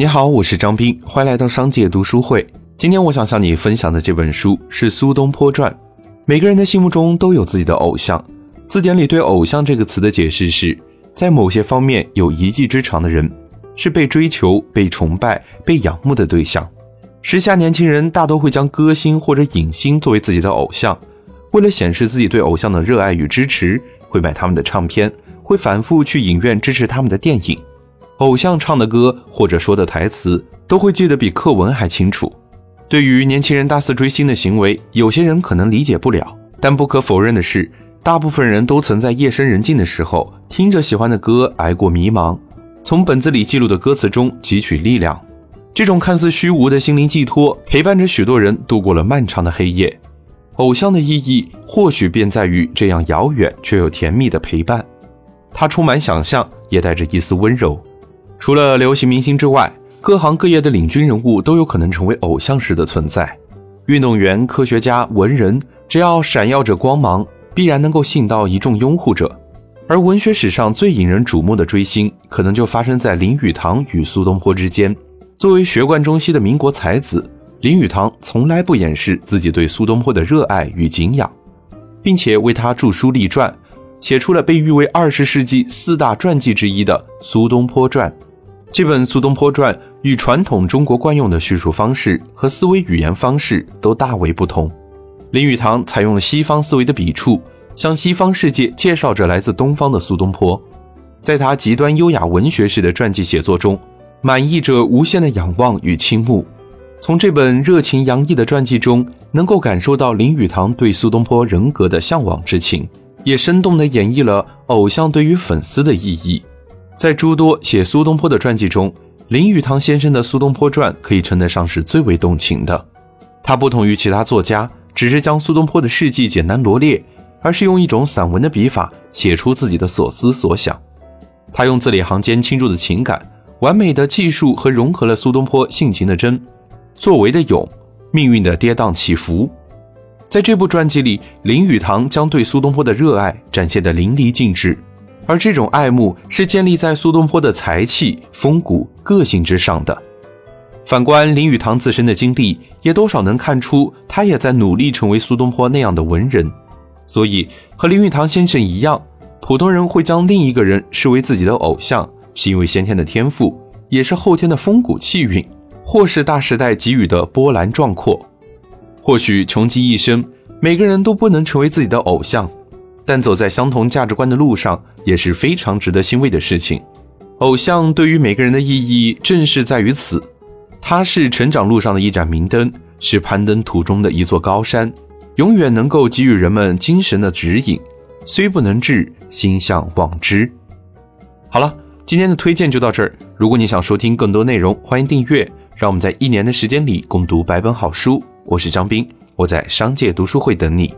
你好，我是张斌，欢迎来到商界读书会。今天我想向你分享的这本书是《苏东坡传》。每个人的心目中都有自己的偶像，字典里对“偶像”这个词的解释是，在某些方面有一技之长的人，是被追求、被崇拜、被仰慕的对象。时下年轻人大多会将歌星或者影星作为自己的偶像，为了显示自己对偶像的热爱与支持，会买他们的唱片，会反复去影院支持他们的电影。偶像唱的歌或者说的台词，都会记得比课文还清楚。对于年轻人大肆追星的行为，有些人可能理解不了，但不可否认的是，大部分人都曾在夜深人静的时候，听着喜欢的歌挨过迷茫，从本子里记录的歌词中汲取力量。这种看似虚无的心灵寄托，陪伴着许多人度过了漫长的黑夜。偶像的意义，或许便在于这样遥远却又甜蜜的陪伴。它充满想象，也带着一丝温柔。除了流行明星之外，各行各业的领军人物都有可能成为偶像式的存在。运动员、科学家、文人，只要闪耀着光芒，必然能够吸引到一众拥护者。而文学史上最引人瞩目的追星，可能就发生在林语堂与苏东坡之间。作为学贯中西的民国才子，林语堂从来不掩饰自己对苏东坡的热爱与敬仰，并且为他著书立传，写出了被誉为二十世纪四大传记之一的《苏东坡传》。这本《苏东坡传》与传统中国惯用的叙述方式和思维语言方式都大为不同。林语堂采用了西方思维的笔触，向西方世界介绍着来自东方的苏东坡。在他极端优雅文学式的传记写作中，满溢着无限的仰望与倾慕。从这本热情洋溢的传记中，能够感受到林语堂对苏东坡人格的向往之情，也生动地演绎了偶像对于粉丝的意义。在诸多写苏东坡的传记中，林语堂先生的《苏东坡传》可以称得上是最为动情的。他不同于其他作家，只是将苏东坡的事迹简单罗列，而是用一种散文的笔法写出自己的所思所想。他用字里行间倾注的情感，完美的记述和融合了苏东坡性情的真、作为的勇、命运的跌宕起伏。在这部传记里，林语堂将对苏东坡的热爱展现得淋漓尽致。而这种爱慕是建立在苏东坡的才气、风骨、个性之上的。反观林语堂自身的经历，也多少能看出他也在努力成为苏东坡那样的文人。所以和林语堂先生一样，普通人会将另一个人视为自己的偶像，是因为先天的天赋，也是后天的风骨气韵，或是大时代给予的波澜壮阔。或许穷极一生，每个人都不能成为自己的偶像。但走在相同价值观的路上也是非常值得欣慰的事情。偶像对于每个人的意义正是在于此，它是成长路上的一盏明灯，是攀登途中的一座高山，永远能够给予人们精神的指引。虽不能至，心向往之。好了，今天的推荐就到这儿。如果你想收听更多内容，欢迎订阅。让我们在一年的时间里共读百本好书。我是张斌，我在商界读书会等你。